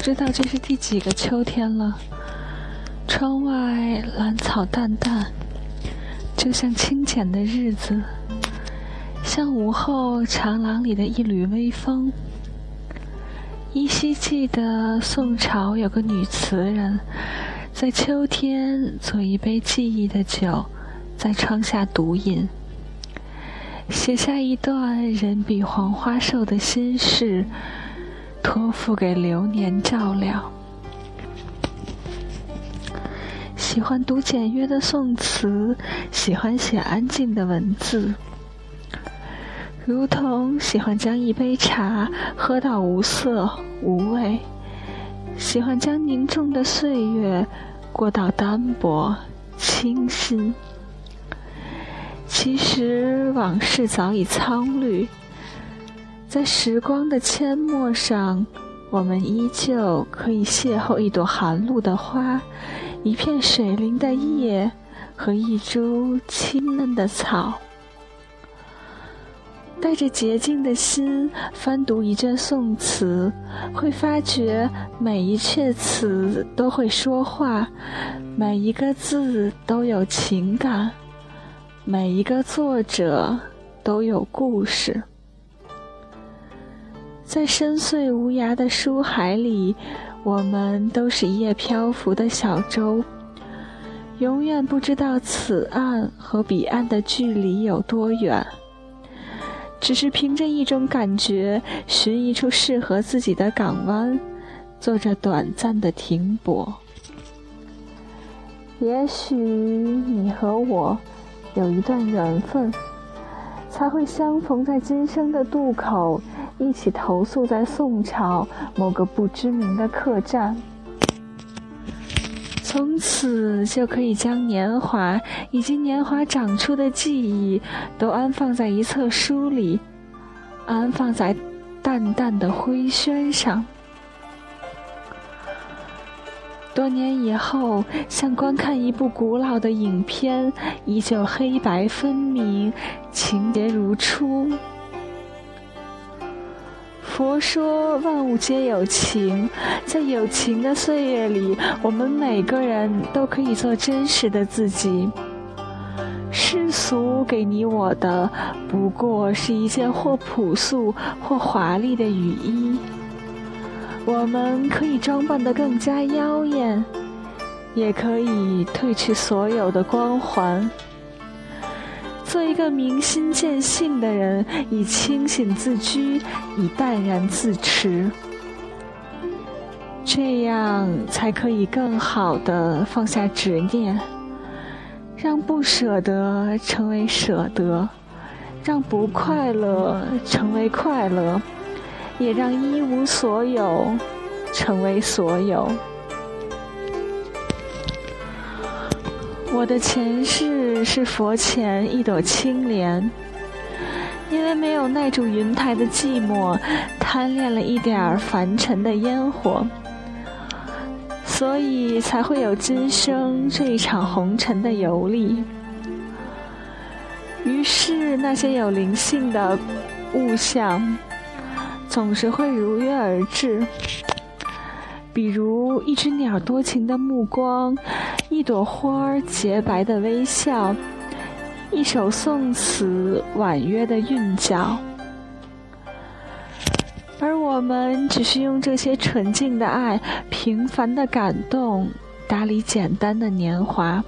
不知道这是第几个秋天了。窗外兰草淡淡，就像清浅的日子，像午后长廊里的一缕微风。依稀记得宋朝有个女词人，在秋天做一杯记忆的酒，在窗下独饮，写下一段人比黄花瘦的心事，托付给流年照料。喜欢读简约的宋词，喜欢写安静的文字。如同喜欢将一杯茶喝到无色无味，喜欢将凝重的岁月过到单薄清新。其实往事早已苍绿，在时光的阡陌上，我们依旧可以邂逅一朵寒露的花，一片水灵的叶和一株清嫩的草。带着洁净的心翻读一卷宋词，会发觉每一阙词都会说话，每一个字都有情感，每一个作者都有故事。在深邃无涯的书海里，我们都是一叶漂浮的小舟，永远不知道此岸和彼岸的距离有多远。只是凭着一种感觉，寻一处适合自己的港湾，做着短暂的停泊。也许你和我有一段缘分，才会相逢在今生的渡口，一起投宿在宋朝某个不知名的客栈。从此就可以将年华以及年华长出的记忆都安放在一册书里，安放在淡淡的灰轩上。多年以后，像观看一部古老的影片，依旧黑白分明，情节如初。佛说万物皆有情，在有情的岁月里，我们每个人都可以做真实的自己。世俗给你我的，不过是一件或朴素或华丽的雨衣。我们可以装扮得更加妖艳，也可以褪去所有的光环。做一个明心见性的人，以清醒自居，以淡然自持，这样才可以更好的放下执念，让不舍得成为舍得，让不快乐成为快乐，也让一无所有成为所有。我的前世是佛前一朵青莲，因为没有耐住云台的寂寞，贪恋了一点凡尘的烟火，所以才会有今生这一场红尘的游历。于是那些有灵性的物象，总是会如约而至。比如一只鸟多情的目光，一朵花洁白的微笑，一首宋词婉约的韵脚，而我们只是用这些纯净的爱、平凡的感动，打理简单的年华。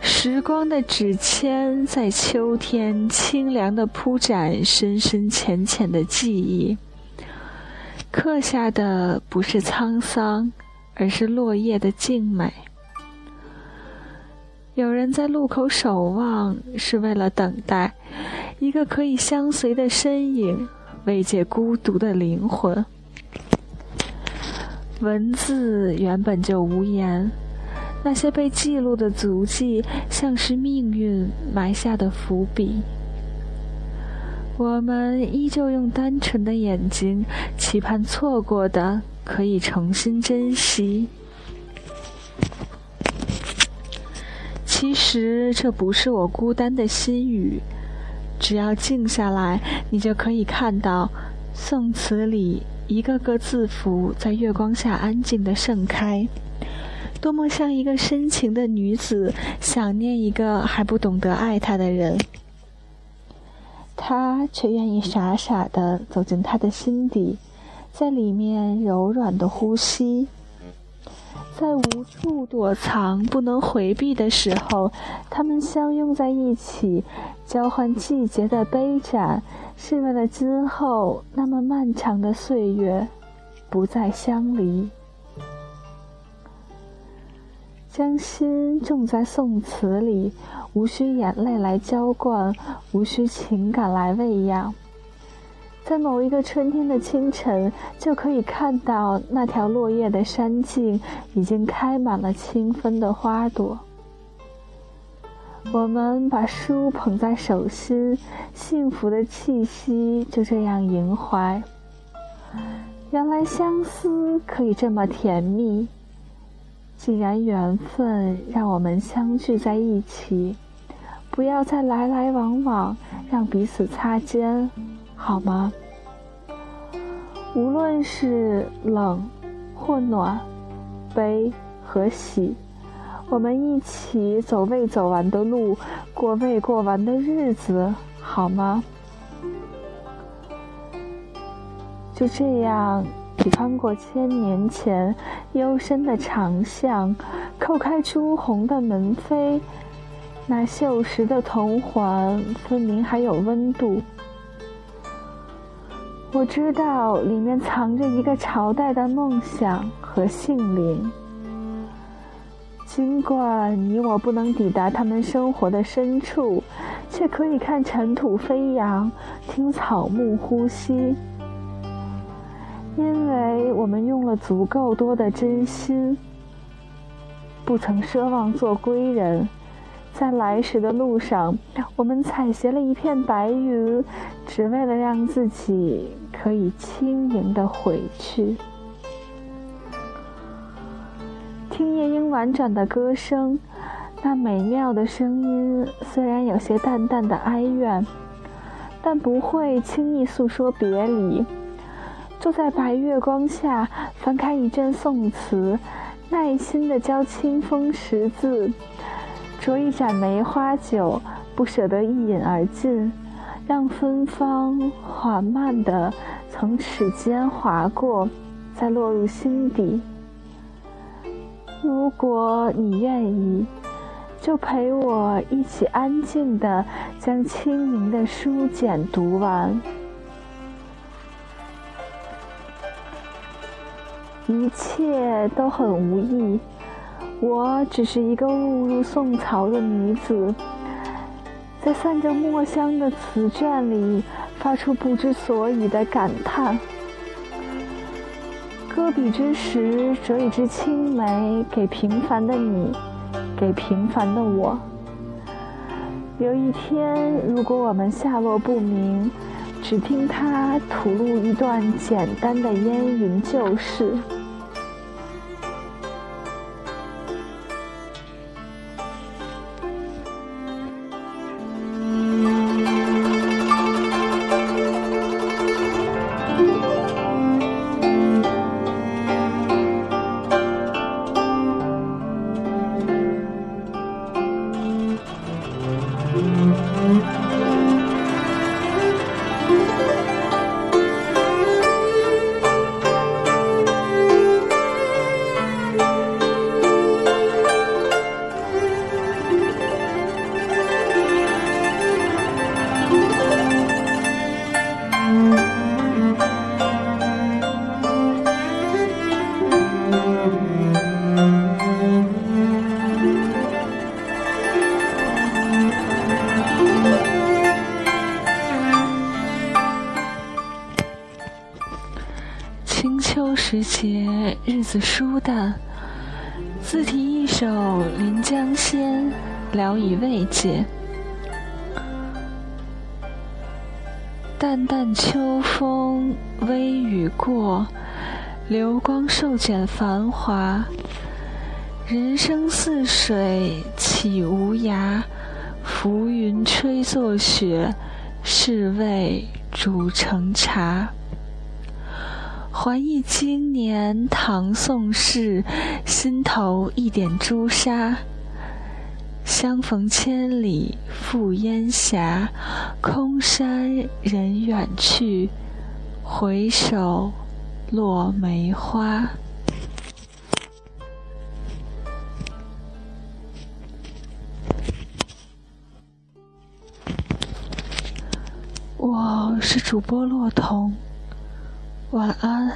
时光的纸签在秋天清凉的铺展深深浅浅的记忆。刻下的不是沧桑，而是落叶的静美。有人在路口守望，是为了等待一个可以相随的身影，慰藉孤独的灵魂。文字原本就无言，那些被记录的足迹，像是命运埋下的伏笔。我们依旧用单纯的眼睛，期盼错过的可以重新珍惜。其实这不是我孤单的心语，只要静下来，你就可以看到宋词里一个个字符在月光下安静的盛开，多么像一个深情的女子想念一个还不懂得爱她的人，他却愿意傻傻的走进他的心底，在里面柔软的呼吸。在无处躲藏、不能回避的时候，他们相拥在一起，交换季节的杯盏，是为了今后那么漫长的岁月不再相离。将心种在宋词里，无需眼泪来浇灌，无需情感来喂养。在某一个春天的清晨，就可以看到那条落叶的山径已经开满了清芬的花朵。我们把书捧在手心，幸福的气息就这样萦怀。原来相思可以这么甜蜜。既然缘分让我们相聚在一起，不要再来来往往，让彼此擦肩。好吗？无论是冷或暖，悲和喜，我们一起走未走完的路，过未过完的日子，好吗？就这样，穿过千年前幽深的长巷，叩开朱红的门扉，那锈蚀的铜环，分明还有温度。我知道里面藏着一个朝代的梦想和杏林，尽管你我不能抵达他们生活的深处，却可以看尘土飞扬，听草木呼吸，因为我们用了足够多的真心，不曾奢望做归人。在来时的路上，我们采撷了一片白云，只为了让自己可以轻盈的回去。听夜莺婉转的歌声，那美妙的声音虽然有些淡淡的哀怨，但不会轻易诉说别离。坐在白月光下，翻开一卷宋词，耐心的教清风识字。酌一盏梅花酒，不舍得一饮而尽，让芬芳缓慢地从齿间划过，再落入心底。如果你愿意，就陪我一起安静地将清明的书简读完。一切都很无意。我只是一个误入宋朝的女子，在散着墨香的词卷里发出不知所以的感叹。搁笔之时，折一支青梅给平凡的你，给平凡的我。有一天，如果我们下落不明，只听他吐露一段简单的烟云旧事。时节，日子疏淡，自题一首《临江仙》，聊以慰藉。淡淡秋风，微雨过，流光瘦减繁华。人生似水，岂无涯？浮云吹作雪，是为煮成茶。还忆今年唐宋事，心头一点朱砂。相逢千里赴烟霞，空山人远去，回首落梅花。我是主播洛彤，晚安。